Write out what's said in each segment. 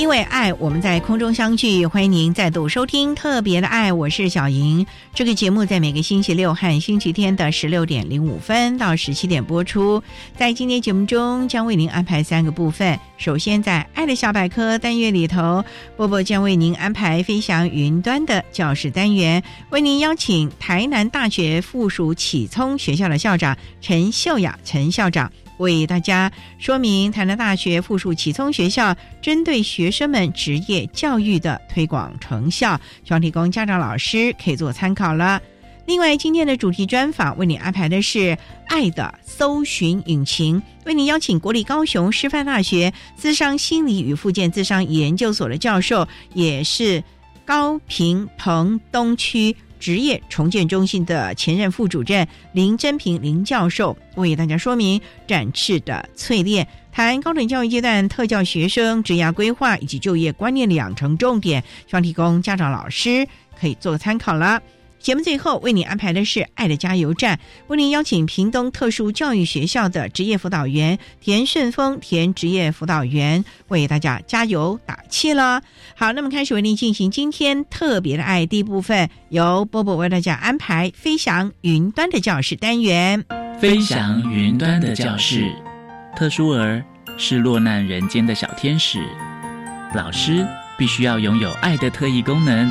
因为爱，我们在空中相聚。欢迎您再度收听《特别的爱》，我是小莹。这个节目在每个星期六和星期天的十六点零五分到十七点播出。在今天节目中，将为您安排三个部分。首先，在“爱的小百科”单元里头，波波将为您安排飞翔云端的教室单元，为您邀请台南大学附属启聪学校的校长陈秀雅陈校长。为大家说明台南大学附属启聪学校针对学生们职业教育的推广成效，希望提供家长、老师可以做参考了。另外，今天的主题专访为你安排的是“爱的搜寻引擎”，为你邀请国立高雄师范大学资商心理与附件资商研究所的教授，也是高平澎东区。职业重建中心的前任副主任林真平林教授为大家说明展翅的淬炼，谈高等教育阶段特教学生职业规划以及就业观念的养成重点，希望提供家长老师可以做个参考了。节目最后为你安排的是“爱的加油站”，为您邀请屏东特殊教育学校的职业辅导员田顺峰田职业辅导员为大家加油打气了。好，那么开始为您进行今天特别的爱第一部分，由波波为大家安排飞翔云端的教室单元。飞翔云端的教室，特殊儿是落难人间的小天使，老师必须要拥有爱的特异功能。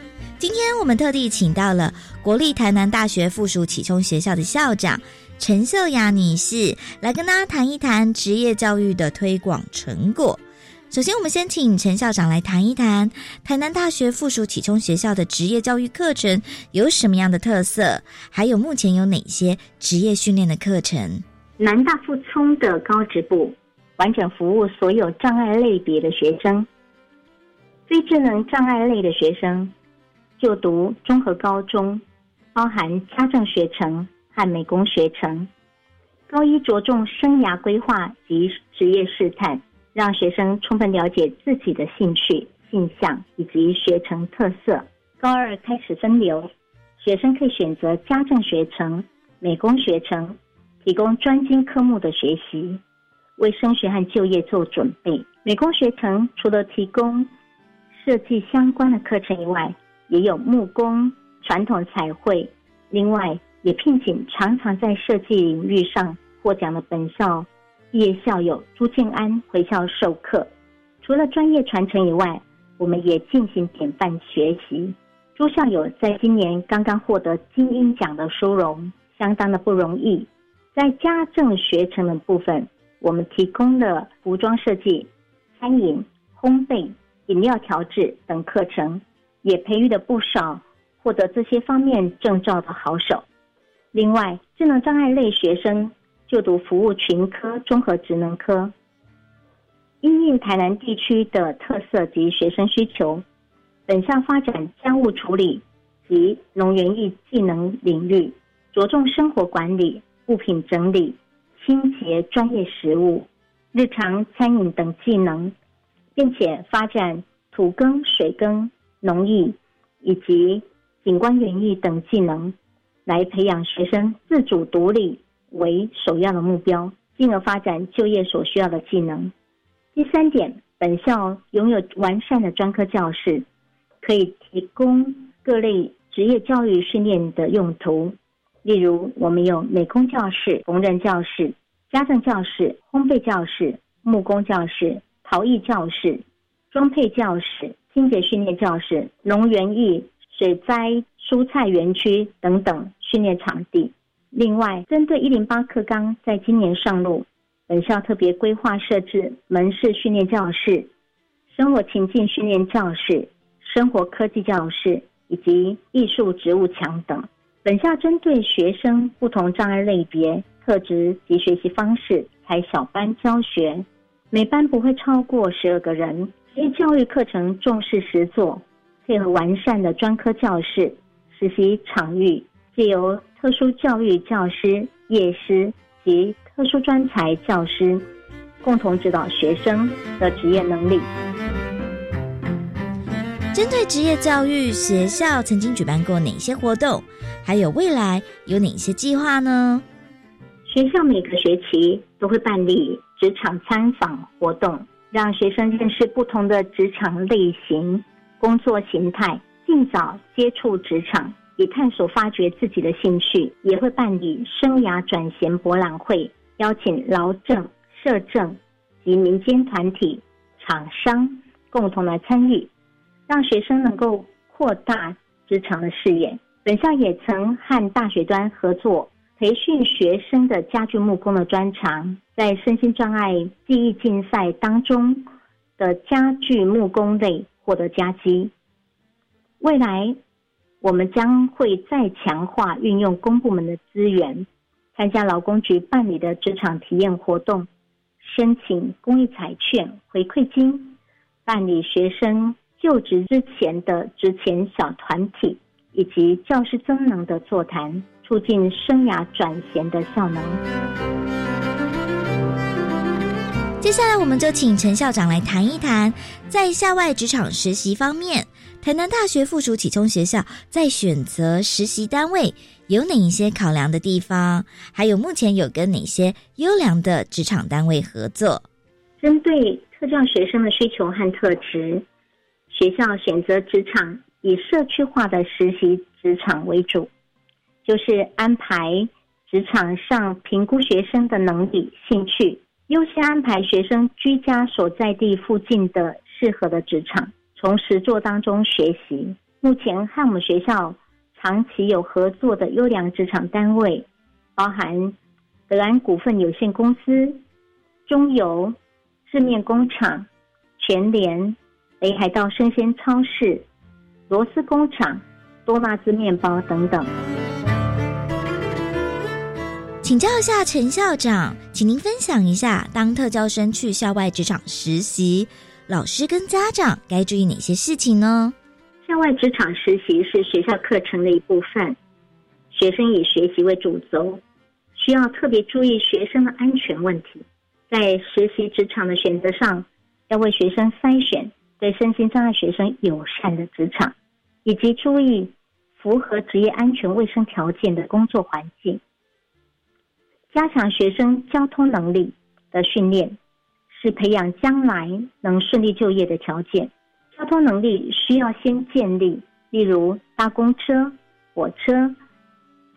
今天我们特地请到了国立台南大学附属启聪学校的校长陈秀雅女士，来跟大家谈一谈职业教育的推广成果。首先，我们先请陈校长来谈一谈台南大学附属启聪学校的职业教育课程有什么样的特色，还有目前有哪些职业训练的课程。南大附聪的高职部完整服务所有障碍类别的学生，非智能障碍类的学生。就读综合高中，包含家政学程和美工学程。高一着重生涯规划及职业试探，让学生充分了解自己的兴趣、性向以及学程特色。高二开始分流，学生可以选择家政学程、美工学程，提供专精科目的学习，为升学和就业做准备。美工学程除了提供设计相关的课程以外，也有木工、传统彩绘，另外也聘请常常在设计领域上获奖的本校毕业校友朱建安回校授课。除了专业传承以外，我们也进行典范学习。朱校友在今年刚刚获得金鹰奖的殊荣，相当的不容易。在家政学程的部分，我们提供了服装设计、餐饮、烘焙、饮料调制等课程。也培育了不少获得这些方面证照的好手。另外，智能障碍类学生就读服务群科综合职能科，因应台南地区的特色及学生需求，本校发展家务处理及农园艺技能领域，着重生活管理、物品整理、清洁专业食务、日常餐饮等技能，并且发展土耕、水耕、农艺以及景观园艺等技能，来培养学生自主独立为首要的目标，进而发展就业所需要的技能。第三点，本校拥有完善的专科教室，可以提供各类职业教育训练的用途。例如，我们有美工教室、缝纫教室、家政教室、烘焙教室、木工教室、陶艺教室、装配教室、清洁训练教室、农园艺、水灾、蔬菜园区等等训练场地。另外，针对一零八课纲在今年上路。本校特别规划设置门市训练教室、生活情境训练教室、生活科技教室以及艺术植物墙等。本校针对学生不同障碍类别、特质及学习方式，采小班教学，每班不会超过十二个人。职业教育课程重视实作，配合完善的专科教室、实习场域，借由特殊教育教师、业师及特殊专才教师共同指导学生的职业能力。针对职业教育，学校曾经举办过哪些活动？还有未来有哪些计划呢？学校每个学期都会办理职场参访活动，让学生认识不同的职场类型、工作形态，尽早接触职场。以探索发掘自己的兴趣，也会办理生涯转型博览会，邀请劳政、社政及民间团体、厂商共同来参与，让学生能够扩大职场的视野。本校也曾和大学端合作，培训学生的家具木工的专长，在身心障碍技艺竞赛当中的家具木工类获得佳绩。未来。我们将会再强化运用公部门的资源，参加劳工局办理的职场体验活动，申请公益彩券回馈金，办理学生就职之前的职前小团体，以及教师增能的座谈，促进生涯转型的效能。接下来，我们就请陈校长来谈一谈，在校外职场实习方面。台南大学附属启聪学校在选择实习单位有哪一些考量的地方？还有目前有跟哪些优良的职场单位合作？针对特教学生的需求和特质，学校选择职场以社区化的实习职场为主，就是安排职场上评估学生的能力、兴趣，优先安排学生居家所在地附近的适合的职场。从实作当中学习。目前和我们学校长期有合作的优良职场单位，包含德安股份有限公司、中油、制面工厂、全联、北海道生鲜超市、螺丝工厂、多纳兹面包等等。请教一下陈校长，请您分享一下，当特教生去校外职场实习。老师跟家长该注意哪些事情呢？校外职场实习是学校课程的一部分，学生以学习为主轴，需要特别注意学生的安全问题。在实习职场的选择上，要为学生筛选对身心障碍学生友善的职场，以及注意符合职业安全卫生条件的工作环境，加强学生交通能力的训练。是培养将来能顺利就业的条件。交通能力需要先建立，例如搭公车、火车、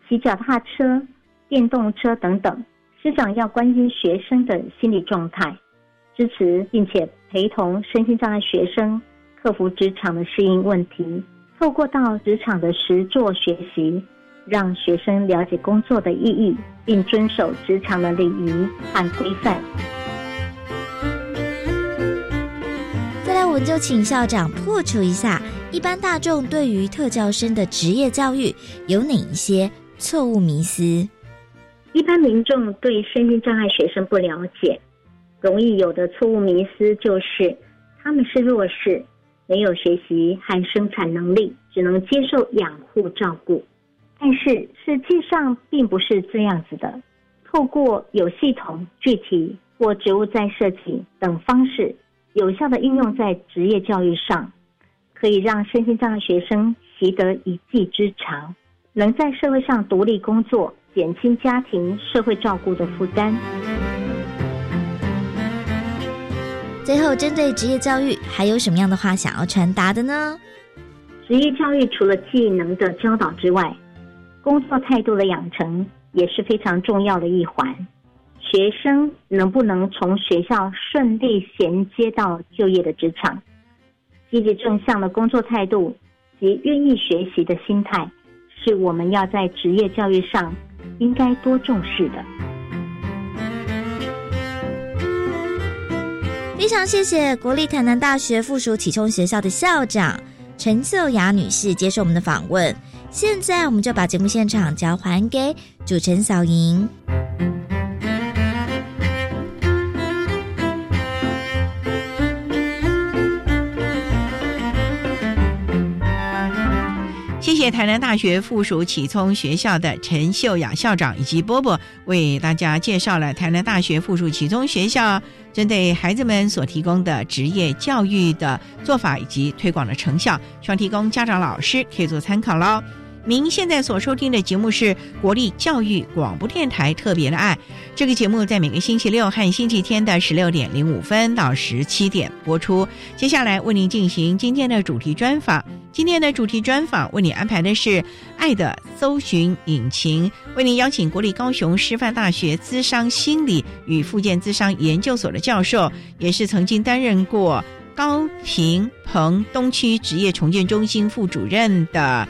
骑脚踏车、电动车等等。师长要关心学生的心理状态，支持并且陪同身心障碍学生克服职场的适应问题。透过到职场的实作学习，让学生了解工作的意义，并遵守职场的礼仪和规范。再来我们就请校长破除一下一般大众对于特教生的职业教育有哪一些错误迷思。一般民众对身心障碍学生不了解，容易有的错误迷思就是他们是弱势，没有学习和生产能力，只能接受养护照顾。但是实际上并不是这样子的。透过有系统、具体或职务再设计等方式，有效的应用在职业教育上，可以让身心障碍学生习得一技之长，能在社会上独立工作，减轻家庭社会照顾的负担。最后，针对职业教育，还有什么样的话想要传达的呢？职业教育除了技能的教导之外，工作态度的养成也是非常重要的一环。学生能不能从学校顺利衔接到就业的职场，积极正向的工作态度及愿意学习的心态，是我们要在职业教育上应该多重视的。非常谢谢国立台南大学附属启聪学校的校长陈秀雅女士接受我们的访问。现在我们就把节目现场交还给主持人小莹。谢谢台南大学附属启聪学校的陈秀雅校长以及波波为大家介绍了台南大学附属启聪学校针对孩子们所提供的职业教育的做法以及推广的成效，希望提供家长老师可以做参考喽。您现在所收听的节目是国立教育广播电台特别的爱，这个节目在每个星期六和星期天的十六点零五分到十七点播出。接下来为您进行今天的主题专访。今天的主题专访为你安排的是《爱的搜寻引擎》，为您邀请国立高雄师范大学资商心理与附件资商研究所的教授，也是曾经担任过高平澎东区职业重建中心副主任的。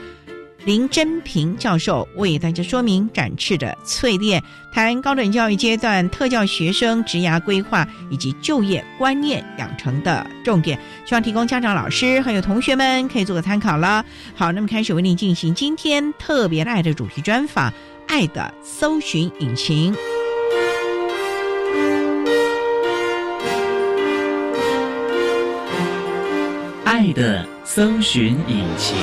林真平教授为大家说明展翅的淬炼，谈高等教育阶段特教学生职涯规划以及就业观念养成的重点，希望提供家长、老师还有同学们可以做个参考了。好，那么开始为您进行今天特别爱的主题专访，《爱的搜寻引擎》。爱的搜寻引擎。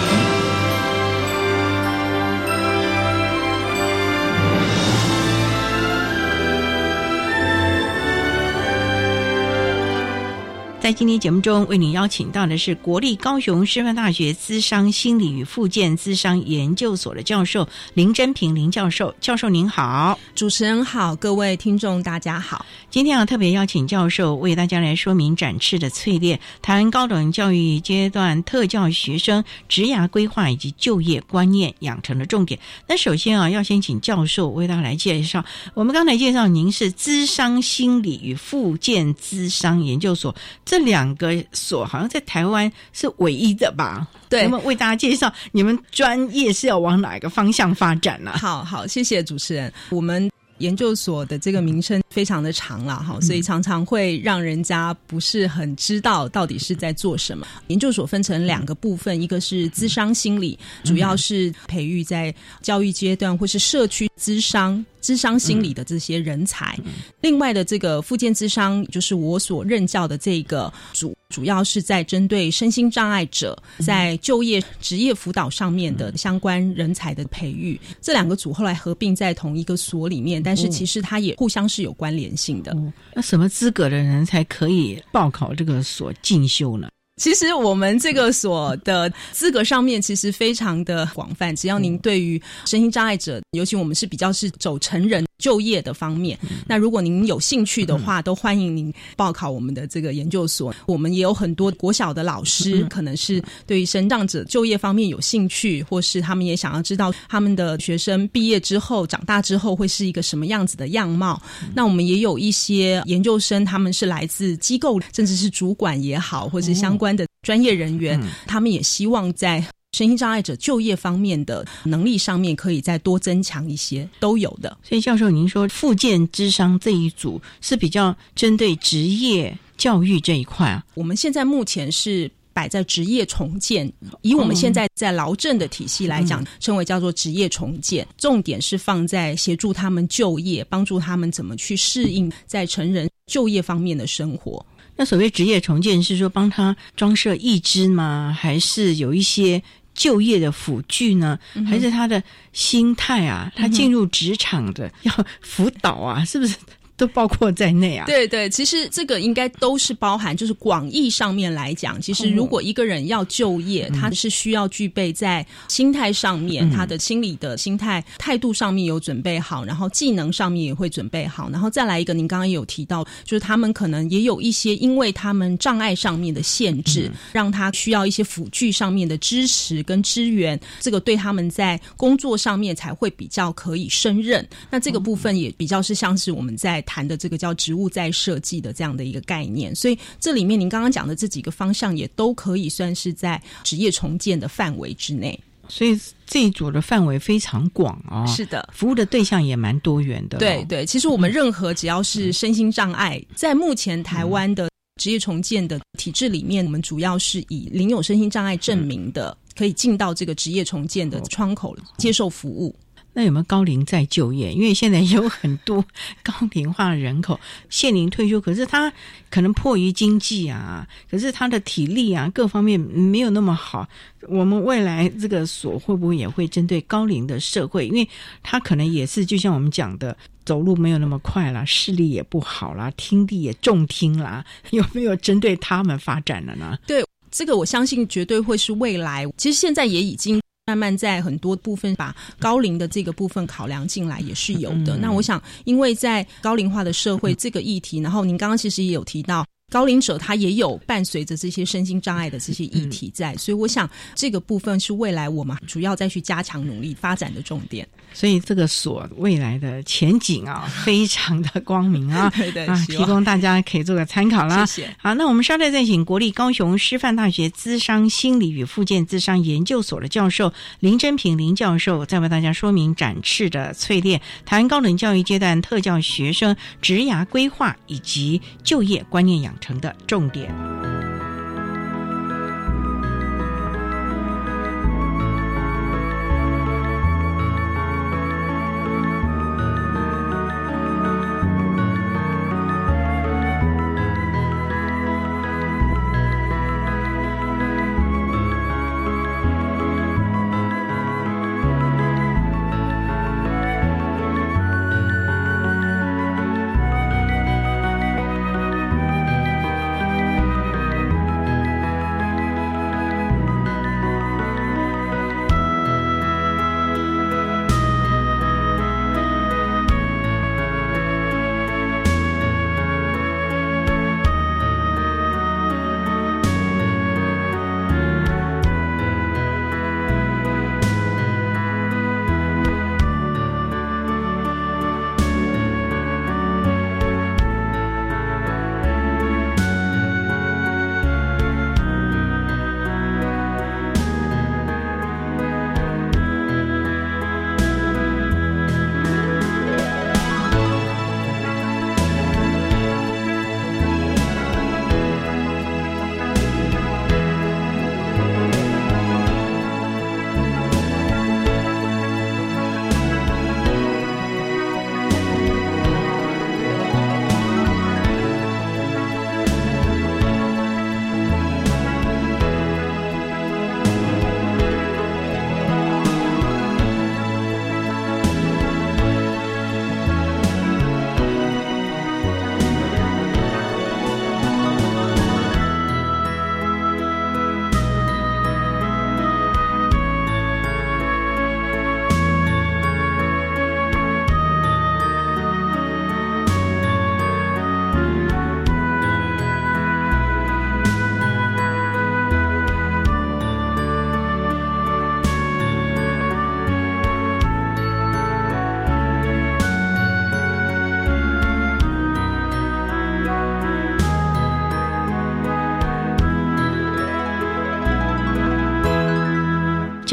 在今天节目中，为您邀请到的是国立高雄师范大学资商心理与复健资商研究所的教授林真平林教授。教授您好，主持人好，各位听众大家好。今天啊特别邀请教授为大家来说明展翅的淬炼，谈高等教育阶段特教学生职涯规划以及就业观念养成的重点。那首先啊，要先请教授为大家来介绍。我们刚才介绍您是资商心理与复健资商研究所。这两个所好像在台湾是唯一的吧？对，那么为大家介绍，你们专业是要往哪个方向发展呢？好好，谢谢主持人。我们研究所的这个名称非常的长了哈，所以常常会让人家不是很知道到底是在做什么。研究所分成两个部分，一个是资商心理，主要是培育在教育阶段或是社区资商。智商心理的这些人才，另外的这个附件智商，就是我所任教的这个主，主要是在针对身心障碍者在就业职业辅导上面的相关人才的培育。这两个组后来合并在同一个所里面，但是其实它也互相是有关联性的。那什么资格的人才可以报考这个所进修呢？其实我们这个所的资格上面其实非常的广泛，只要您对于身心障碍者，尤其我们是比较是走成人就业的方面，那如果您有兴趣的话，都欢迎您报考我们的这个研究所。我们也有很多国小的老师，可能是对于生长者就业方面有兴趣，或是他们也想要知道他们的学生毕业之后、长大之后会是一个什么样子的样貌。那我们也有一些研究生，他们是来自机构，甚至是主管也好，或是相关。关的专业人员，他们也希望在身心障碍者就业方面的能力上面可以再多增强一些，都有的。所以，教授，您说附件智商这一组是比较针对职业教育这一块啊？我们现在目前是。摆在职业重建，以我们现在在劳政的体系来讲，称为叫做职业重建，重点是放在协助他们就业，帮助他们怎么去适应在成人就业方面的生活。那所谓职业重建是说帮他装设义肢吗？还是有一些就业的辅具呢？还是他的心态啊？他进入职场的要辅导啊？是不是？都包括在内啊。对对，其实这个应该都是包含，就是广义上面来讲，其实如果一个人要就业，他是需要具备在心态上面，他的心理的心态态度上面有准备好，然后技能上面也会准备好，然后再来一个，您刚刚也有提到，就是他们可能也有一些，因为他们障碍上面的限制，让他需要一些辅具上面的支持跟支援，这个对他们在工作上面才会比较可以胜任。那这个部分也比较是像是我们在。谈的这个叫职务再设计的这样的一个概念，所以这里面您刚刚讲的这几个方向也都可以算是在职业重建的范围之内。所以这一组的范围非常广啊，是的，服务的对象也蛮多元的。对对，其实我们任何只要是身心障碍，在目前台湾的职业重建的体制里面，我们主要是以领有身心障碍证明的，可以进到这个职业重建的窗口接受服务。那有没有高龄再就业？因为现在有很多高龄化人口现龄退休，可是他可能迫于经济啊，可是他的体力啊各方面没有那么好。我们未来这个所会不会也会针对高龄的社会？因为他可能也是就像我们讲的，走路没有那么快了，视力也不好啦，听力也重听啦，有没有针对他们发展了呢？对这个，我相信绝对会是未来。其实现在也已经。慢慢在很多部分把高龄的这个部分考量进来也是有的。那我想，因为在高龄化的社会这个议题，然后您刚刚其实也有提到。高龄者他也有伴随着这些身心障碍的这些议题在，所以我想这个部分是未来我们主要再去加强努力发展的重点。所以这个所未来的前景啊，非常的光明啊，对对啊，提供大家可以做个参考啦。谢谢。好，那我们稍待再请国立高雄师范大学资商心理与附件资商研究所的教授林真平林教授，再为大家说明展翅的淬炼，谈高等教育阶段特教学生职涯规划以及就业观念养。成的重点。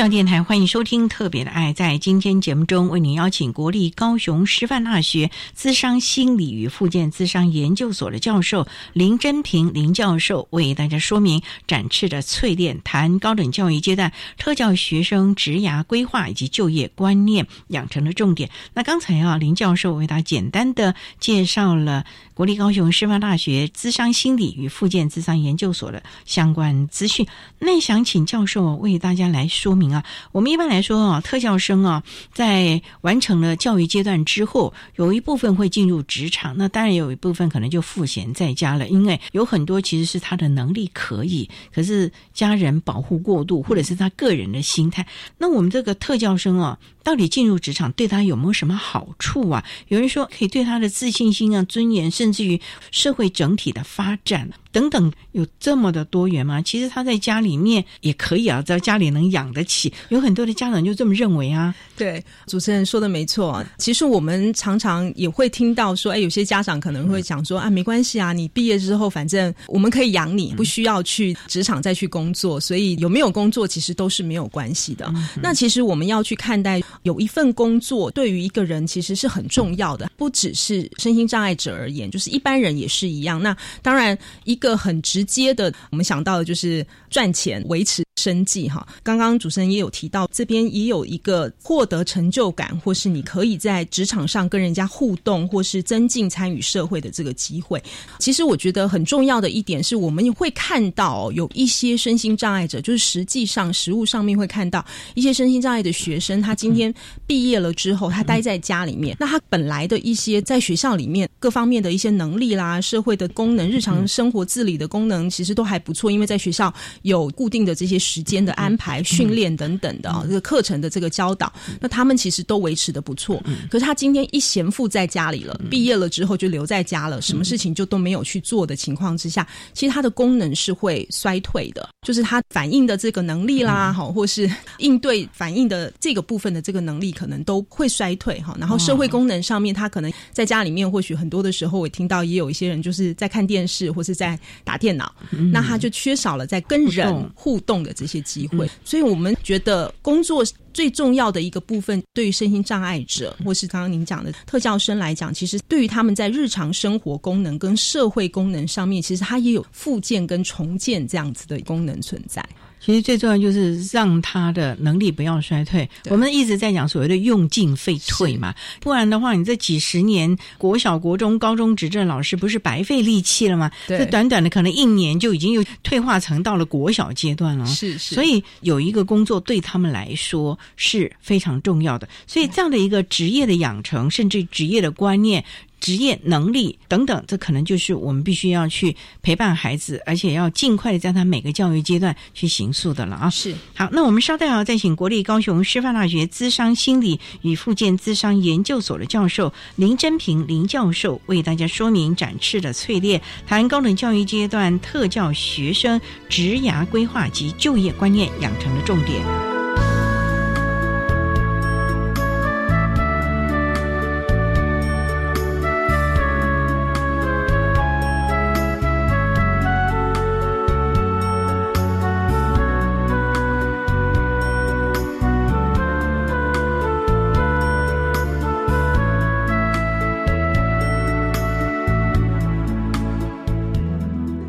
上电台欢迎收听《特别的爱》。在今天节目中，为您邀请国立高雄师范大学资商心理与附件资商研究所的教授林真平林教授，为大家说明展翅的淬炼，谈高等教育阶段特教学生职涯规划以及就业观念养成的重点。那刚才啊，林教授为大家简单的介绍了国立高雄师范大学资商心理与附件资商研究所的相关资讯。那想请教授为大家来说明。啊，我们一般来说啊，特教生啊，在完成了教育阶段之后，有一部分会进入职场，那当然有一部分可能就赋闲在家了，因为有很多其实是他的能力可以，可是家人保护过度，或者是他个人的心态。那我们这个特教生啊。到底进入职场对他有没有什么好处啊？有人说可以对他的自信心啊、尊严，甚至于社会整体的发展等等，有这么的多元吗？其实他在家里面也可以啊，在家里能养得起。有很多的家长就这么认为啊。对，主持人说的没错。其实我们常常也会听到说，哎，有些家长可能会讲说啊，没关系啊，你毕业之后反正我们可以养你，不需要去职场再去工作，所以有没有工作其实都是没有关系的。那其实我们要去看待。有一份工作对于一个人其实是很重要的，不只是身心障碍者而言，就是一般人也是一样。那当然，一个很直接的，我们想到的就是赚钱、维持生计。哈，刚刚主持人也有提到，这边也有一个获得成就感，或是你可以在职场上跟人家互动，或是增进参与社会的这个机会。其实我觉得很重要的一点是，我们会看到有一些身心障碍者，就是实际上实物上面会看到一些身心障碍的学生，他今天。毕业了之后，他待在家里面，那他本来的一些在学校里面各方面的一些能力啦、社会的功能、日常生活自理的功能，其实都还不错，因为在学校有固定的这些时间的安排、训练等等的啊，这个课程的这个教导，那他们其实都维持的不错。可是他今天一闲赋在家里了，毕业了之后就留在家了，什么事情就都没有去做的情况之下，其实他的功能是会衰退的，就是他反应的这个能力啦，好，或是应对反应的这个部分的这个。能力可能都会衰退哈，然后社会功能上面，他可能在家里面，或许很多的时候，我听到也有一些人就是在看电视或是在打电脑，那他就缺少了在跟人互动的这些机会。所以我们觉得工作最重要的一个部分，对于身心障碍者或是刚刚您讲的特教生来讲，其实对于他们在日常生活功能跟社会功能上面，其实它也有复健跟重建这样子的功能存在。其实最重要就是让他的能力不要衰退。我们一直在讲所谓的用进废退嘛，不然的话，你这几十年国小、国中、高中执政老师不是白费力气了吗？这短短的可能一年就已经又退化成到了国小阶段了。是是，所以有一个工作对他们来说是非常重要的。所以这样的一个职业的养成，甚至职业的观念。职业能力等等，这可能就是我们必须要去陪伴孩子，而且要尽快的在他每个教育阶段去行塑的了啊！是好，那我们稍待啊，再请国立高雄师范大学资商心理与附件资商研究所的教授林真平林教授为大家说明展翅的淬炼，谈高等教育阶段特教学生职涯规划及就业观念养成的重点。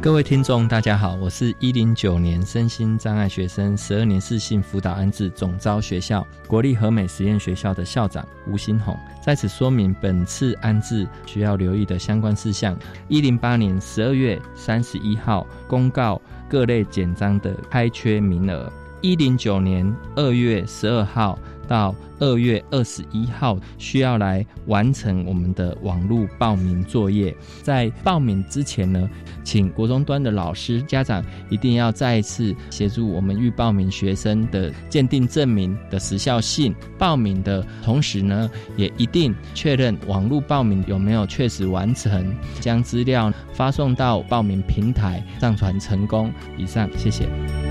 各位听众，大家好，我是一零九年身心障碍学生十二年四性辅导安置总招学校国立和美实验学校的校长吴新红，在此说明本次安置需要留意的相关事项。一零八年十二月三十一号公告各类简章的开缺名额，一零九年二月十二号。到二月二十一号，需要来完成我们的网络报名作业。在报名之前呢，请国中端的老师、家长一定要再一次协助我们预报名学生的鉴定证明的时效性。报名的同时呢，也一定确认网络报名有没有确实完成，将资料发送到报名平台上传成功。以上，谢谢。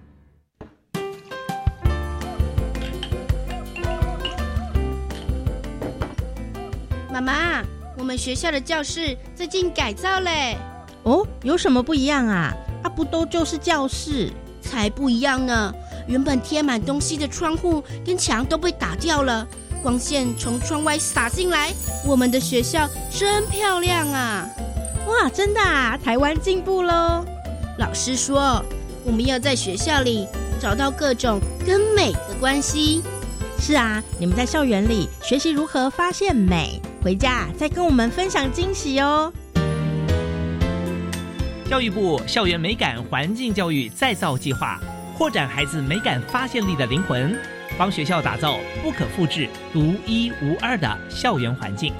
妈妈，我们学校的教室最近改造嘞。哦，有什么不一样啊？啊，不都就是教室？才不一样呢！原本贴满东西的窗户跟墙都被打掉了，光线从窗外洒进来。我们的学校真漂亮啊！哇，真的啊！台湾进步喽！老师说，我们要在学校里找到各种跟美的关系。是啊，你们在校园里学习如何发现美，回家再跟我们分享惊喜哦。教育部校园美感环境教育再造计划，扩展孩子美感发现力的灵魂，帮学校打造不可复制、独一无二的校园环境。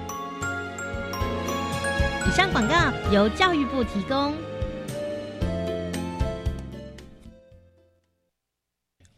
以上广告由教育部提供。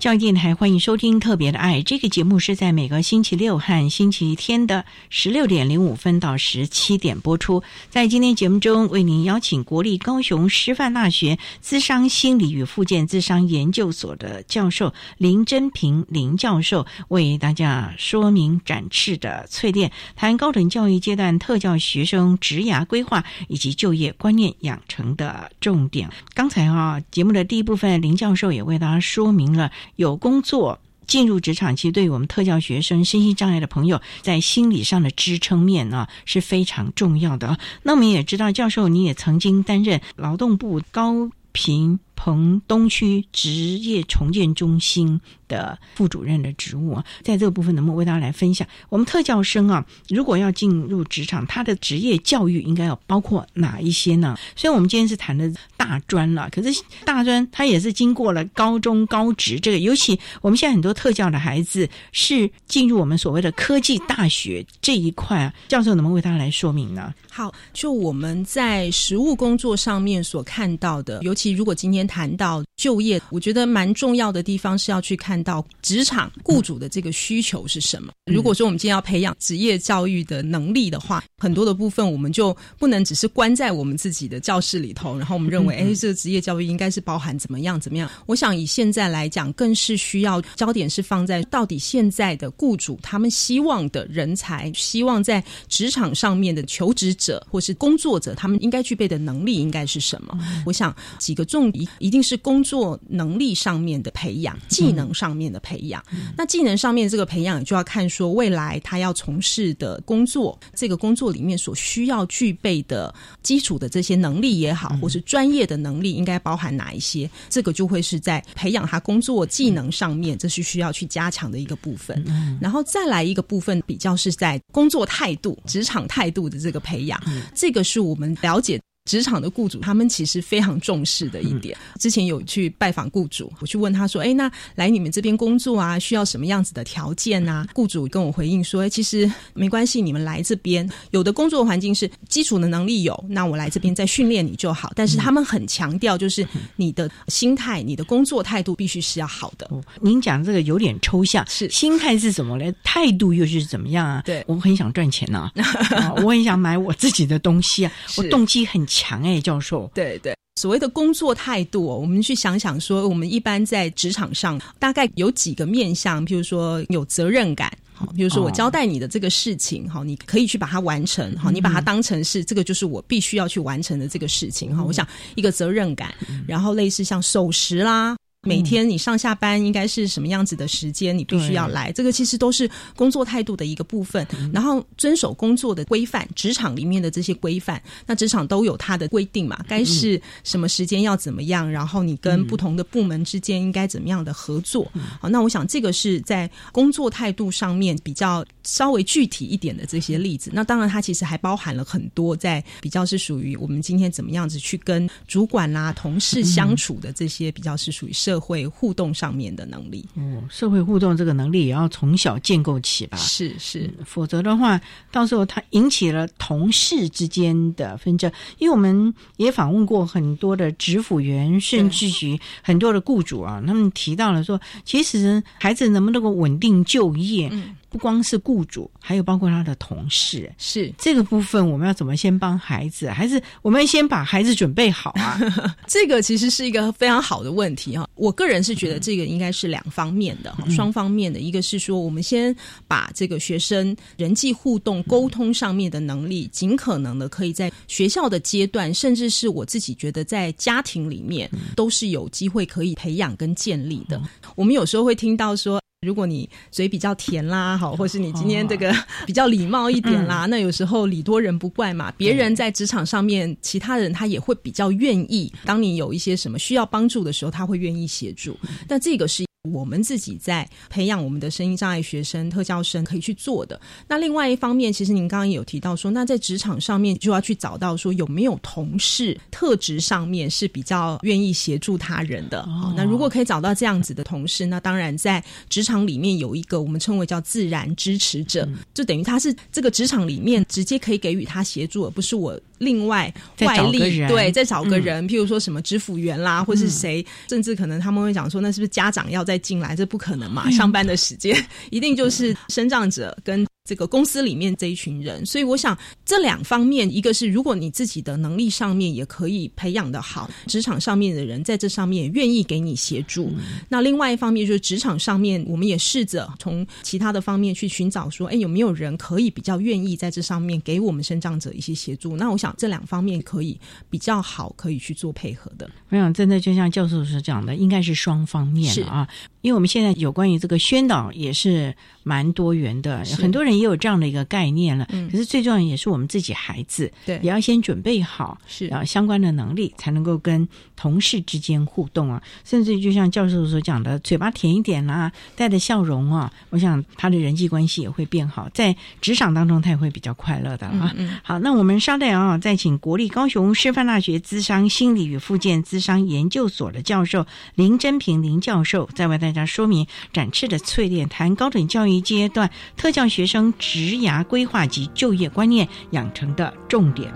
教育电台欢迎收听《特别的爱》这个节目，是在每个星期六和星期天的十六点零五分到十七点播出。在今天节目中，为您邀请国立高雄师范大学资商心理与附件资商研究所的教授林真平林教授，为大家说明展翅的淬炼，谈高等教育阶段特教学生职涯规划以及就业观念养成的重点。刚才啊，节目的第一部分，林教授也为大家说明了。有工作进入职场，其实对于我们特教学生、身心障碍的朋友，在心理上的支撑面呢是非常重要的。那我们也知道，教授你也曾经担任劳动部高频彭东区职业重建中心的副主任的职务啊，在这个部分能不能为大家来分享？我们特教生啊，如果要进入职场，他的职业教育应该要包括哪一些呢？虽然我们今天是谈的大专了，可是大专它也是经过了高中、高职这个，尤其我们现在很多特教的孩子是进入我们所谓的科技大学这一块啊，教授能不能为大家来说明呢？好，就我们在实务工作上面所看到的，尤其如果今天谈到就业，我觉得蛮重要的地方是要去看看到职场雇主的这个需求是什么。如果说我们今天要培养职业教育的能力的话，很多的部分我们就不能只是关在我们自己的教室里头，然后我们认为，哎，这个职业教育应该是包含怎么样怎么样。我想以现在来讲，更是需要焦点是放在到底现在的雇主他们希望的人才，希望在职场上面的求职者或是工作者，他们应该具备的能力应该是什么？我想几个重一一定是工作能力上面的培养，技能上面的培养。那技能上面这个培养，就要看说未来他要从事的工作，这个工作里面所需要具备的基础的这些能力也好，或是专业的能力，应该包含哪一些？这个就会是在培养他工作技能上面，这是需要去加强的一个部分。然后再来一个部分，比较是在工作态度、职场态度的这个培养，这个是我们了解。职场的雇主，他们其实非常重视的一点。之前有去拜访雇主，我去问他说：“哎，那来你们这边工作啊，需要什么样子的条件啊？”雇主跟我回应说：“哎，其实没关系，你们来这边有的工作环境是基础的能力有，那我来这边再训练你就好。但是他们很强调，就是你的心态、你的工作态度必须是要好的。您讲这个有点抽象，是心态是什么呢？态度又是怎么样啊？对我很想赚钱呐，我很想买我自己的东西啊，我动机很强。”强哎，教授，对对，所谓的工作态度，我们去想想说，我们一般在职场上大概有几个面向，譬如说有责任感。好，比如说我交代你的这个事情，好，你可以去把它完成，好，你把它当成是这个就是我必须要去完成的这个事情，哈，我想一个责任感，然后类似像守时啦。每天你上下班应该是什么样子的时间？你必须要来，这个其实都是工作态度的一个部分。然后遵守工作的规范，职场里面的这些规范，那职场都有它的规定嘛？该是什么时间要怎么样？然后你跟不同的部门之间应该怎么样的合作？好，那我想这个是在工作态度上面比较稍微具体一点的这些例子。那当然，它其实还包含了很多在比较是属于我们今天怎么样子去跟主管啦、同事相处的这些比较是属于社会互动上面的能力，哦，社会互动这个能力也要从小建构起吧？是是，否则的话，到时候他引起了同事之间的纷争。因为我们也访问过很多的职辅员，甚至于很多的雇主啊，他们提到了说，其实孩子能不能够稳定就业？不光是雇主，还有包括他的同事，是这个部分，我们要怎么先帮孩子？还是我们先把孩子准备好啊？这个其实是一个非常好的问题哈。我个人是觉得这个应该是两方面的，双方面的。一个是说，我们先把这个学生人际互动、沟通上面的能力，尽可能的可以在学校的阶段，甚至是我自己觉得在家庭里面，都是有机会可以培养跟建立的。我们有时候会听到说。如果你嘴比较甜啦，好，或是你今天这个 比较礼貌一点啦，那有时候礼多人不怪嘛。别人在职场上面，其他人他也会比较愿意，当你有一些什么需要帮助的时候，他会愿意协助。但这个是。我们自己在培养我们的声音障碍学生、特教生可以去做的。那另外一方面，其实您刚刚也有提到说，那在职场上面就要去找到说有没有同事特质上面是比较愿意协助他人的。哦，那如果可以找到这样子的同事，那当然在职场里面有一个我们称为叫自然支持者，就等于他是这个职场里面直接可以给予他协助，而不是我。另外外力对，再找个人，譬如说什么支付员啦，或是谁，甚至可能他们会讲说，那是不是家长要再进来？这不可能嘛，上班的时间一定就是生长者跟。这个公司里面这一群人，所以我想这两方面，一个是如果你自己的能力上面也可以培养的好，职场上面的人在这上面也愿意给你协助。那另外一方面就是职场上面，我们也试着从其他的方面去寻找说，哎，有没有人可以比较愿意在这上面给我们生长者一些协助？那我想这两方面可以比较好，可以去做配合的。我想真的就像教授所讲的，应该是双方面的啊，因为我们现在有关于这个宣导也是蛮多元的，很多人。也有这样的一个概念了，嗯可是最重要也是我们自己孩子，对，也要先准备好是啊相关的能力，才能够跟同事之间互动啊，甚至就像教授所讲的，嘴巴甜一点啦，带着笑容啊，我想他的人际关系也会变好，在职场当中他也会比较快乐的啊。好，那我们稍待啊，再请国立高雄师范大学资商心理与附件资商研究所的教授林真平林教授，再为大家说明展翅的淬炼，谈高等教育阶段特教学生。职涯规划及就业观念养成的重点。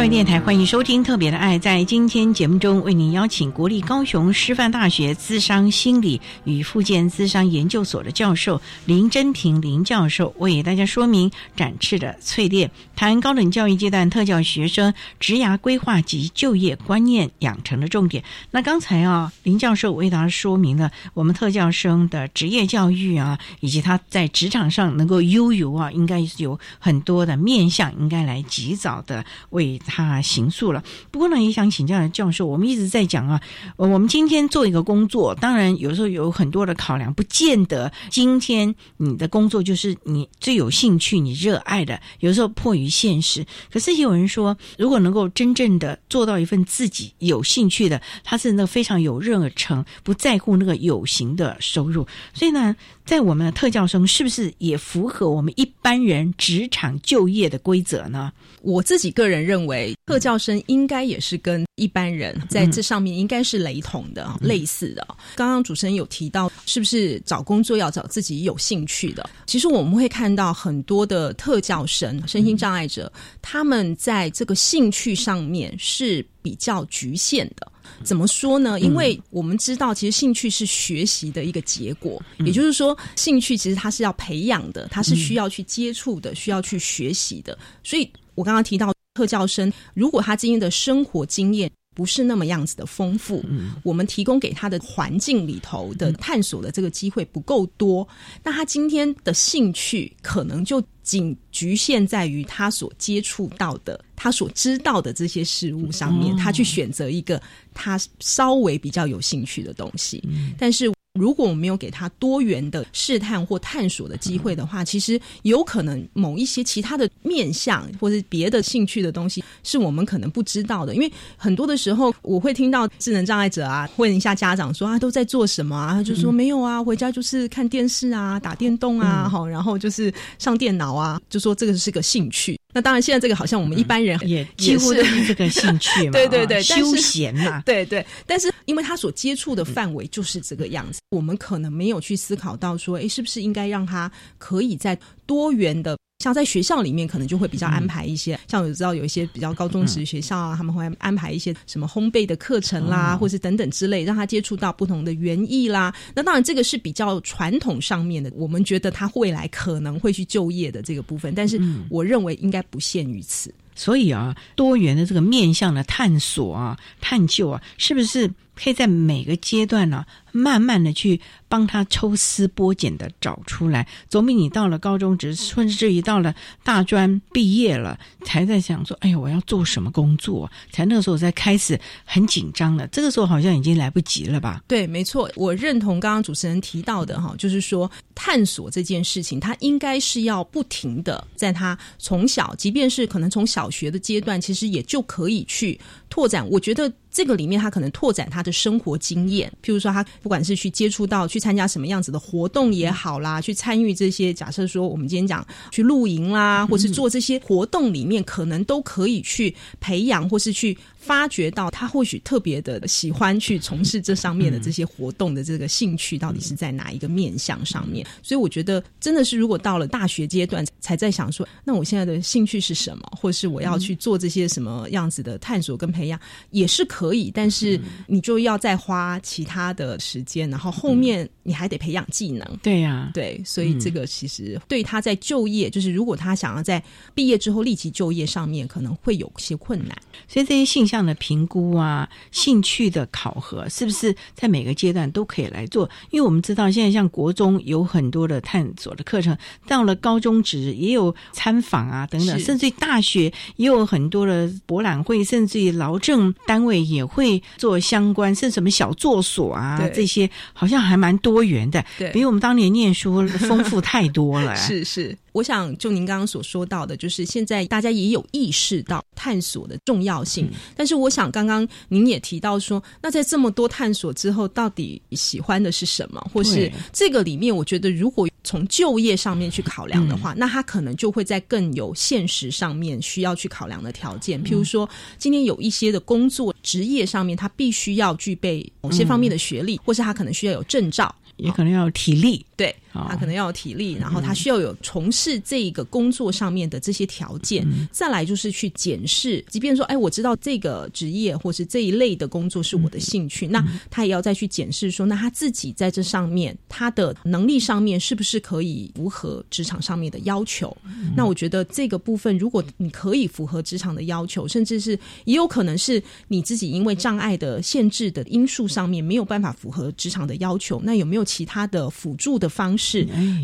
教育电台欢迎收听《特别的爱》。在今天节目中，为您邀请国立高雄师范大学资商心理与附件资商研究所的教授林真平林教授，为大家说明展翅的淬炼，谈高等教育阶段特教学生职涯规划及就业观念养成的重点。那刚才啊，林教授为大家说明了我们特教生的职业教育啊，以及他在职场上能够悠游啊，应该是有很多的面向，应该来及早的为。他啊行诉了，不过呢，也想请教教授，我们一直在讲啊，我们今天做一个工作，当然有时候有很多的考量，不见得今天你的工作就是你最有兴趣、你热爱的，有时候迫于现实。可是有人说，如果能够真正的做到一份自己有兴趣的，他是那非常有热诚，不在乎那个有形的收入，所以呢。在我们的特教生是不是也符合我们一般人职场就业的规则呢？我自己个人认为，特教生应该也是跟一般人在这上面应该是雷同的、类似的。刚刚主持人有提到，是不是找工作要找自己有兴趣的？其实我们会看到很多的特教生、身心障碍者，他们在这个兴趣上面是比较局限的。怎么说呢？因为我们知道，其实兴趣是学习的一个结果，也就是说，兴趣其实它是要培养的，它是需要去接触的，需要去学习的。所以我刚刚提到特教生，如果他今天的生活经验不是那么样子的丰富，我们提供给他的环境里头的探索的这个机会不够多，那他今天的兴趣可能就。仅局限在于他所接触到的、他所知道的这些事物上面，他去选择一个他稍微比较有兴趣的东西，但是。如果我们没有给他多元的试探或探索的机会的话，其实有可能某一些其他的面向或者别的兴趣的东西是我们可能不知道的。因为很多的时候，我会听到智能障碍者啊问一下家长说啊都在做什么啊？他就说没有啊，回家就是看电视啊、打电动啊，好，然后就是上电脑啊，就说这个是个兴趣。那当然，现在这个好像我们一般人也 几乎都是这个兴趣嘛，对 对对，休闲嘛，对对。但是因为他所接触的范围就是这个样子，我们可能没有去思考到说，哎，是不是应该让他可以在多元的。像在学校里面，可能就会比较安排一些，像我知道有一些比较高中职学校啊，他们会安排一些什么烘焙的课程啦，或是等等之类，让他接触到不同的园艺啦。那当然，这个是比较传统上面的，我们觉得他未来可能会去就业的这个部分，但是我认为应该不限于此。所以啊，多元的这个面向的探索啊、探究啊，是不是可以在每个阶段呢？慢慢的去帮他抽丝剥茧的找出来，总比你到了高中职，甚至于到了大专毕业了，才在想说，哎呀，我要做什么工作？才那个时候才开始很紧张了。这个时候好像已经来不及了吧？对，没错，我认同刚刚主持人提到的哈，就是说探索这件事情，他应该是要不停的，在他从小，即便是可能从小学的阶段，其实也就可以去拓展。我觉得这个里面他可能拓展他的生活经验，譬如说他。不管是去接触到、去参加什么样子的活动也好啦，去参与这些，假设说我们今天讲去露营啦，或是做这些活动里面，可能都可以去培养，或是去。发觉到他或许特别的喜欢去从事这上面的这些活动的这个兴趣到底是在哪一个面向上面？所以我觉得真的是，如果到了大学阶段才在想说，那我现在的兴趣是什么，或是我要去做这些什么样子的探索跟培养，也是可以。但是你就要再花其他的时间，然后后面你还得培养技能。对呀，对，所以这个其实对他在就业，就是如果他想要在毕业之后立即就业上面，可能会有些困难。所以这些兴项的评估啊，兴趣的考核，是不是在每个阶段都可以来做？因为我们知道，现在像国中有很多的探索的课程，到了高中职也有参访啊等等，甚至于大学也有很多的博览会，甚至于劳政单位也会做相关，甚至什么小作所啊这些，好像还蛮多元的，比我们当年念书丰富太多了。是 是。我想，就您刚刚所说到的，就是现在大家也有意识到探索的重要性。但是，我想刚刚您也提到说，那在这么多探索之后，到底喜欢的是什么？或是这个里面，我觉得如果从就业上面去考量的话，那他可能就会在更有现实上面需要去考量的条件。譬如说，今天有一些的工作职业上面，他必须要具备某些方面的学历，或是他可能需要有证照。也可能要有体力，对，他可能要有体力，然后他需要有从事这个工作上面的这些条件。再来就是去检视，即便说，哎，我知道这个职业或是这一类的工作是我的兴趣，那他也要再去检视说，那他自己在这上面他的能力上面是不是可以符合职场上面的要求？那我觉得这个部分，如果你可以符合职场的要求，甚至是也有可能是你自己因为障碍的限制的因素上面没有办法符合职场的要求，那有没有其他的辅助的方式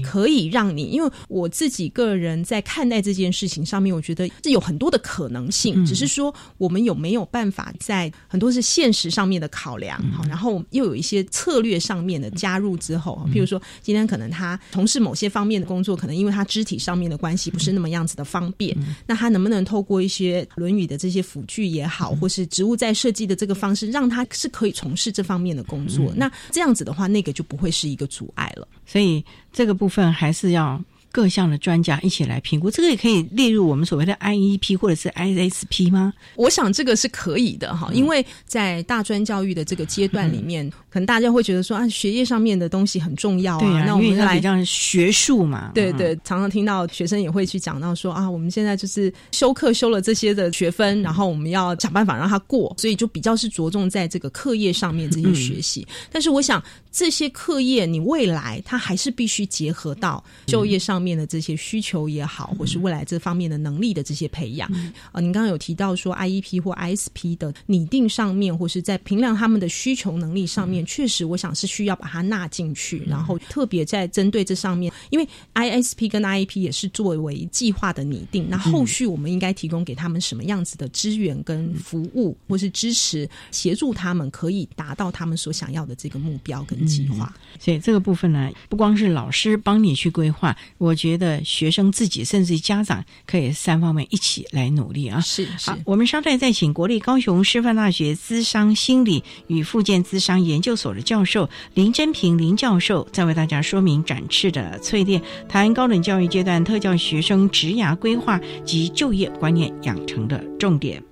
可以让你？因为我自己个人在看待这件事情上面，我觉得是有很多的可能性，只是说我们有没有办法在很多是现实上面的考量，好，然后又有一些策略上面的加入之后，譬如说今天可能他从事某些方面的工作，可能因为他肢体上面的关系不是那么样子的方便，那他能不能透过一些《论语》的这些辅具也好，或是植物在设计的这个方式，让他是可以从事这方面的工作？那这样子的话，那个就不会是一个阻碍了。所以这个部分还是要各项的专家一起来评估。这个也可以列入我们所谓的 IEP 或者是 ISP 吗？我想这个是可以的哈，因为在大专教育的这个阶段里面，可能大家会觉得说啊，学业上面的东西很重要啊。那我们来讲学术嘛，对对，常常听到学生也会去讲到说啊，我们现在就是修课修了这些的学分，然后我们要想办法让他过，所以就比较是着重在这个课业上面这些学习。但是我想这些课业，你未来它还是必须结合到就业上面的这些需求也好，或是未来这方面的能力的这些培养。啊，您刚刚有提到说 IEP 或 ISP 的拟定上面，或是在评量他们的需求能力上面，确实我想是需要把它纳进去，然后特别在针对这上面，因为 ISP 跟 IEP 也是作为计划的拟定，那后续我们应该提供给他们什么样子的资源跟服务，或是支持协助他们可以达到他们所想要的这个目标跟计划。所以这个部分呢，不光是老师帮你去规划，我觉得学生自己甚至家长可以三方面一起来努力啊。是是，我们稍待再请国立高雄师范大学资商心理与附件资商研究所的教授林真平林教授，在为大家说明展翅的淬炼，谈高等教育阶段特教学生职涯规划及就业观念养成的重点。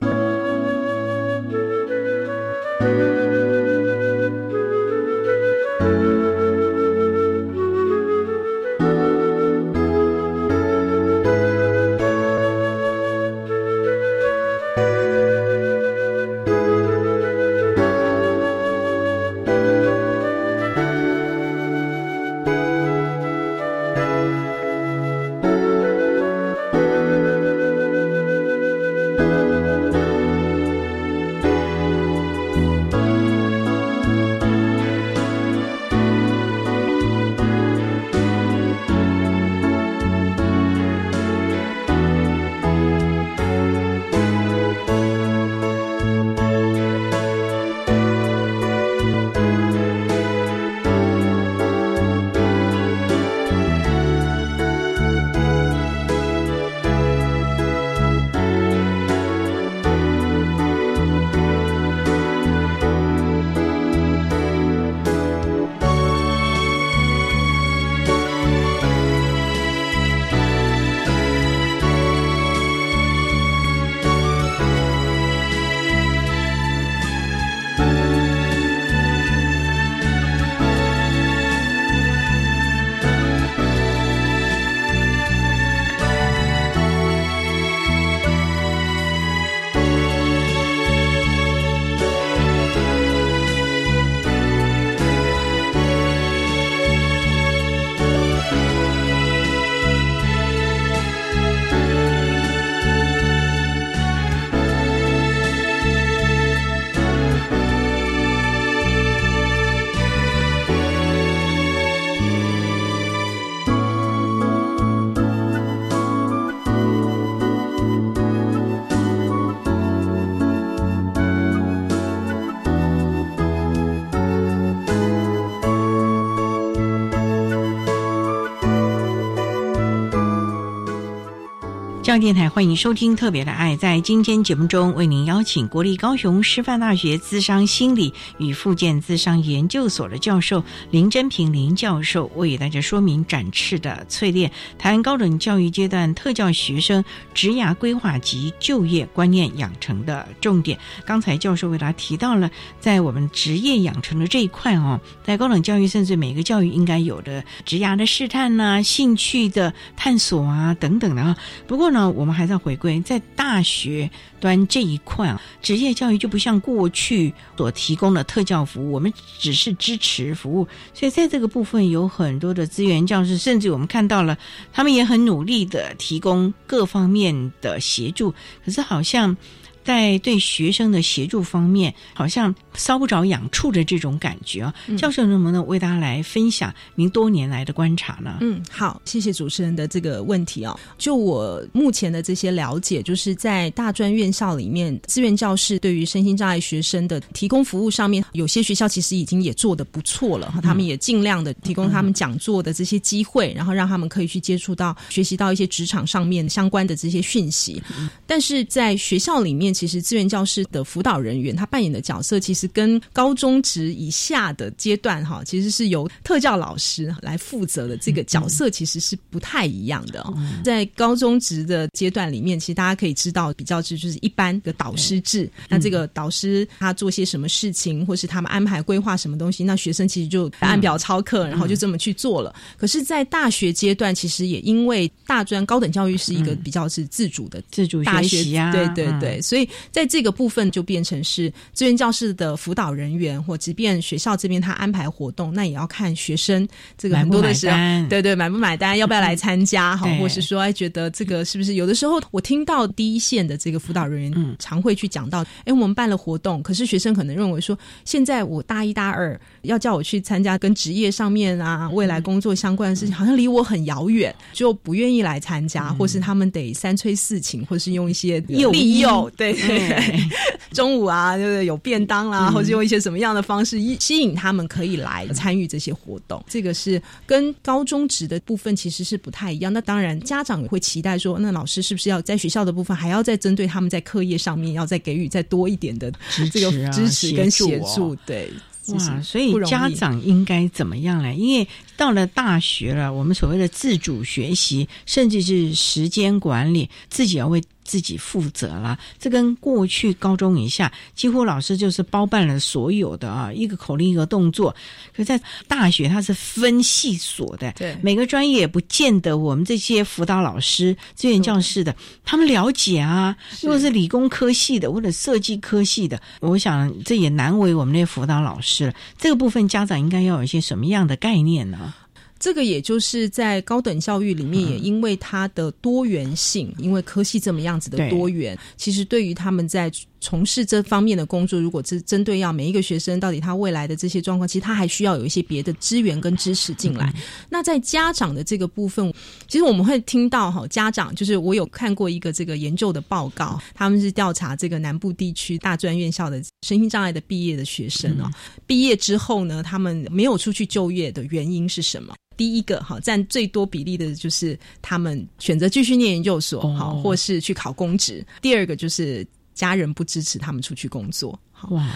电台，欢迎收听《特别的爱》。在今天节目中，为您邀请国立高雄师范大学资商心理与附件资商研究所的教授林真平林教授，为大家说明展翅的淬炼台湾高等教育阶段特教学生职涯规划及就业观念养成的重点。刚才教授为大家提到了，在我们职业养成的这一块哦，在高等教育甚至每个教育应该有的职涯的试探呐、兴趣的探索啊等等的啊。不过呢，我们还是要回归在大学端这一块啊，职业教育就不像过去所提供的特教服务，我们只是支持服务，所以在这个部分有很多的资源教师，甚至我们看到了他们也很努力的提供各方面的协助，可是好像。在对学生的协助方面，好像搔不着痒处的这种感觉啊。教授能不能为大家来分享您多年来的观察呢？嗯，好，谢谢主持人的这个问题哦。就我目前的这些了解，就是在大专院校里面，志愿教师对于身心障碍学生的提供服务上面，有些学校其实已经也做得不错了。他们也尽量的提供他们讲座的这些机会，然后让他们可以去接触到、学习到一些职场上面相关的这些讯息。但是在学校里面，其实资源教师的辅导人员，他扮演的角色，其实跟高中职以下的阶段哈，其实是由特教老师来负责的。这个角色其实是不太一样的。在高中职的阶段里面，其实大家可以知道，比较是就是一般的导师制。那这个导师他做些什么事情，或是他们安排规划什么东西，那学生其实就按表操课，然后就这么去做了。可是，在大学阶段，其实也因为大专高等教育是一个比较是自主的自主学习啊，对对对，所以。在这个部分，就变成是资源教室的辅导人员，或即便学校这边他安排活动，那也要看学生这个很多的时候，对对，买不买单，要不要来参加哈，或是说哎，觉得这个是不是有的时候，我听到第一线的这个辅导人员常会去讲到，哎，我们办了活动，可是学生可能认为说，现在我大一大二要叫我去参加跟职业上面啊，未来工作相关的事情，好像离我很遥远，就不愿意来参加，或是他们得三催四请，或是用一些利诱，对。中午啊，就是有便当啦，或者用一些什么样的方式吸引他们可以来参与这些活动。这个是跟高中职的部分其实是不太一样。那当然，家长也会期待说，那老师是不是要在学校的部分还要再针对他们在课业上面要再给予再多一点的这个支持跟协助？对，哇，所以家长应该怎么样呢？因为到了大学了，我们所谓的自主学习，甚至是时间管理，自己要为。自己负责了，这跟过去高中以下几乎老师就是包办了所有的啊，一个口令一个动作。可在大学它是分系所的，对每个专业也不见得我们这些辅导老师、资源教师的他们了解啊。如果是理工科系的或者设计科系的，我想这也难为我们那些辅导老师了。这个部分家长应该要有一些什么样的概念呢？这个也就是在高等教育里面，也因为它的多元性，因为科系这么样子的多元，其实对于他们在从事这方面的工作，如果是针对要每一个学生到底他未来的这些状况，其实他还需要有一些别的资源跟支持进来。那在家长的这个部分，其实我们会听到哈，家长就是我有看过一个这个研究的报告，他们是调查这个南部地区大专院校的身心障碍的毕业的学生哦，毕业之后呢，他们没有出去就业的原因是什么？第一个哈占最多比例的就是他们选择继续念研究所，好，或是去考公职。第二个就是家人不支持他们出去工作，哇。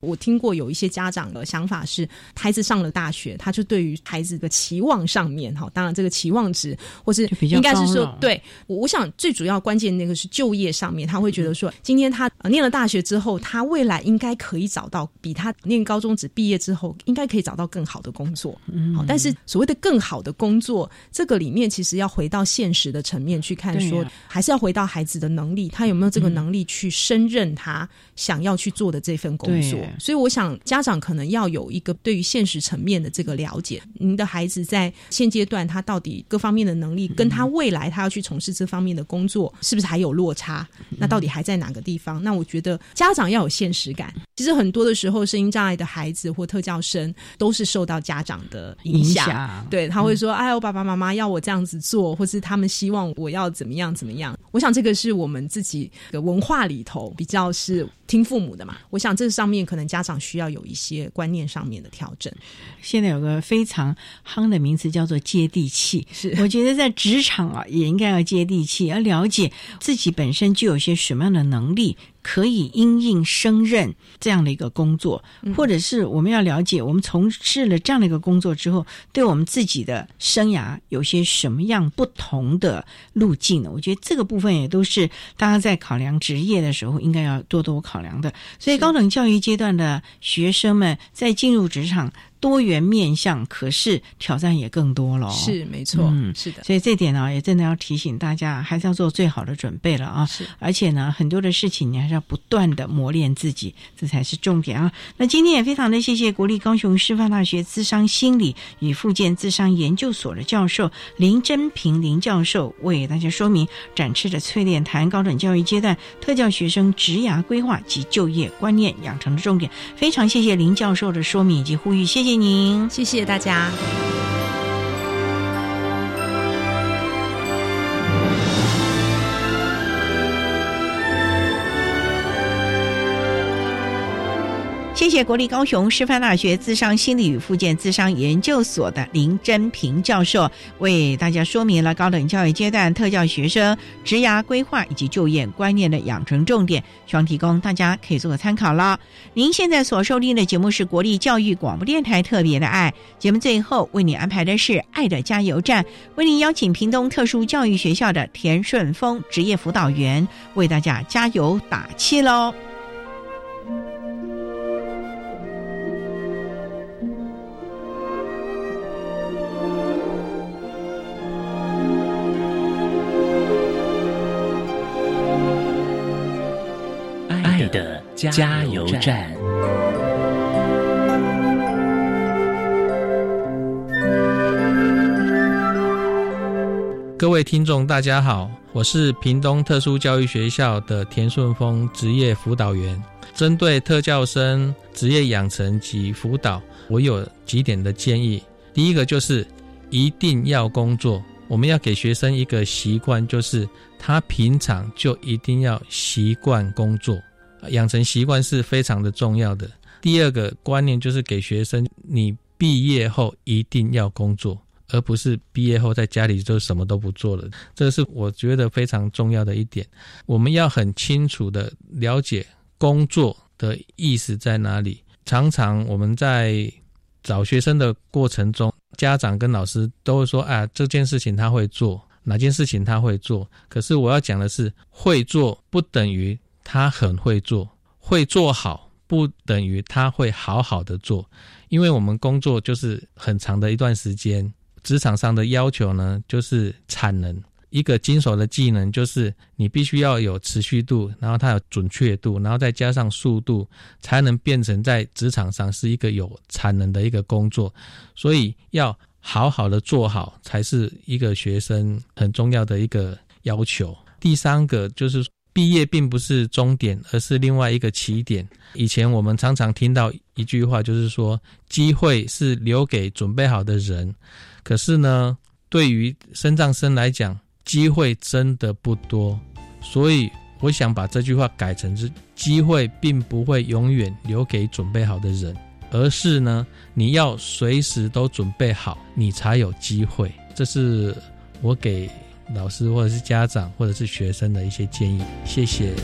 我听过有一些家长的想法是，孩子上了大学，他就对于孩子的期望上面，哈，当然这个期望值或是应该是说，对，我想最主要关键那个是就业上面，他会觉得说，今天他念了大学之后，他未来应该可以找到比他念高中只毕业之后应该可以找到更好的工作，嗯，好，但是所谓的更好的工作，这个里面其实要回到现实的层面去看，说还是要回到孩子的能力，他有没有这个能力去胜任他想要去做的这份工作。所以，我想家长可能要有一个对于现实层面的这个了解。您的孩子在现阶段，他到底各方面的能力，跟他未来他要去从事这方面的工作，是不是还有落差？那到底还在哪个地方？那我觉得家长要有现实感。其实很多的时候，声音障碍的孩子或特教生都是受到家长的影响。影响对，他会说：“哎，我爸爸妈妈要我这样子做，或是他们希望我要怎么样怎么样。”我想这个是我们自己的文化里头比较是听父母的嘛。我想这上面可能家长需要有一些观念上面的调整。现在有个非常夯的名词叫做接地气，是我觉得在职场啊也应该要接地气，要了解自己本身就有些什么样的能力。可以因应升任这样的一个工作，或者是我们要了解，我们从事了这样的一个工作之后，对我们自己的生涯有些什么样不同的路径呢？我觉得这个部分也都是大家在考量职业的时候应该要多多考量的。所以，高等教育阶段的学生们在进入职场。多元面向，可是挑战也更多了。是没错，嗯，是的。所以这点呢，也真的要提醒大家，还是要做最好的准备了啊！是，而且呢，很多的事情你还是要不断的磨练自己，这才是重点啊！那今天也非常的谢谢国立高雄师范大学资商心理与附件资商研究所的教授林真平林教授，为大家说明展翅的淬炼谈高等教育阶段特教学生职涯规划及就业观念养成的重点。非常谢谢林教授的说明以及呼吁，谢谢。谢您，谢谢大家。谢谢国立高雄师范大学智商心理与附件智商研究所的林真平教授，为大家说明了高等教育阶段特教学生职涯规划以及就业观念的养成重点，希望提供大家可以做个参考了。您现在所收听的节目是国立教育广播电台特别的爱节目，最后为你安排的是爱的加油站，为您邀请屏东特殊教育学校的田顺峰职业辅导员为大家加油打气喽。加油站。各位听众，大家好，我是屏东特殊教育学校的田顺峰职业辅导员。针对特教生职业养成及辅导，我有几点的建议。第一个就是一定要工作，我们要给学生一个习惯，就是他平常就一定要习惯工作。养成习惯是非常的重要的。第二个观念就是给学生，你毕业后一定要工作，而不是毕业后在家里就什么都不做了。这是我觉得非常重要的一点。我们要很清楚的了解工作的意思在哪里。常常我们在找学生的过程中，家长跟老师都会说：“啊，这件事情他会做，哪件事情他会做。”可是我要讲的是，会做不等于。他很会做，会做好不等于他会好好的做，因为我们工作就是很长的一段时间，职场上的要求呢就是产能，一个经手的技能就是你必须要有持续度，然后它有准确度，然后再加上速度，才能变成在职场上是一个有产能的一个工作，所以要好好的做好才是一个学生很重要的一个要求。第三个就是。毕业并不是终点，而是另外一个起点。以前我们常常听到一句话，就是说机会是留给准备好的人。可是呢，对于身障生来讲，机会真的不多。所以我想把这句话改成是：机会并不会永远留给准备好的人，而是呢，你要随时都准备好，你才有机会。这是我给。老师或者是家长或者是学生的一些建议，谢谢。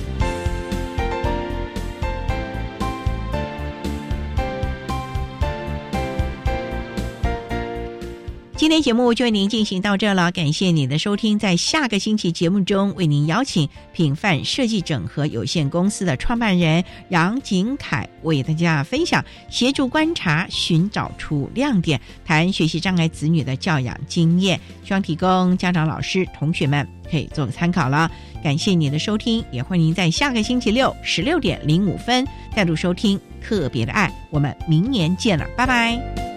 今天节目就为您进行到这了，感谢您的收听。在下个星期节目中，为您邀请品范设计整合有限公司的创办人杨景凯为大家分享协助观察、寻找出亮点，谈学习障碍子女的教养经验，希望提供家长、老师、同学们可以做个参考了。感谢您的收听，也欢迎您在下个星期六十六点零五分再度收听特别的爱。我们明年见了，拜拜。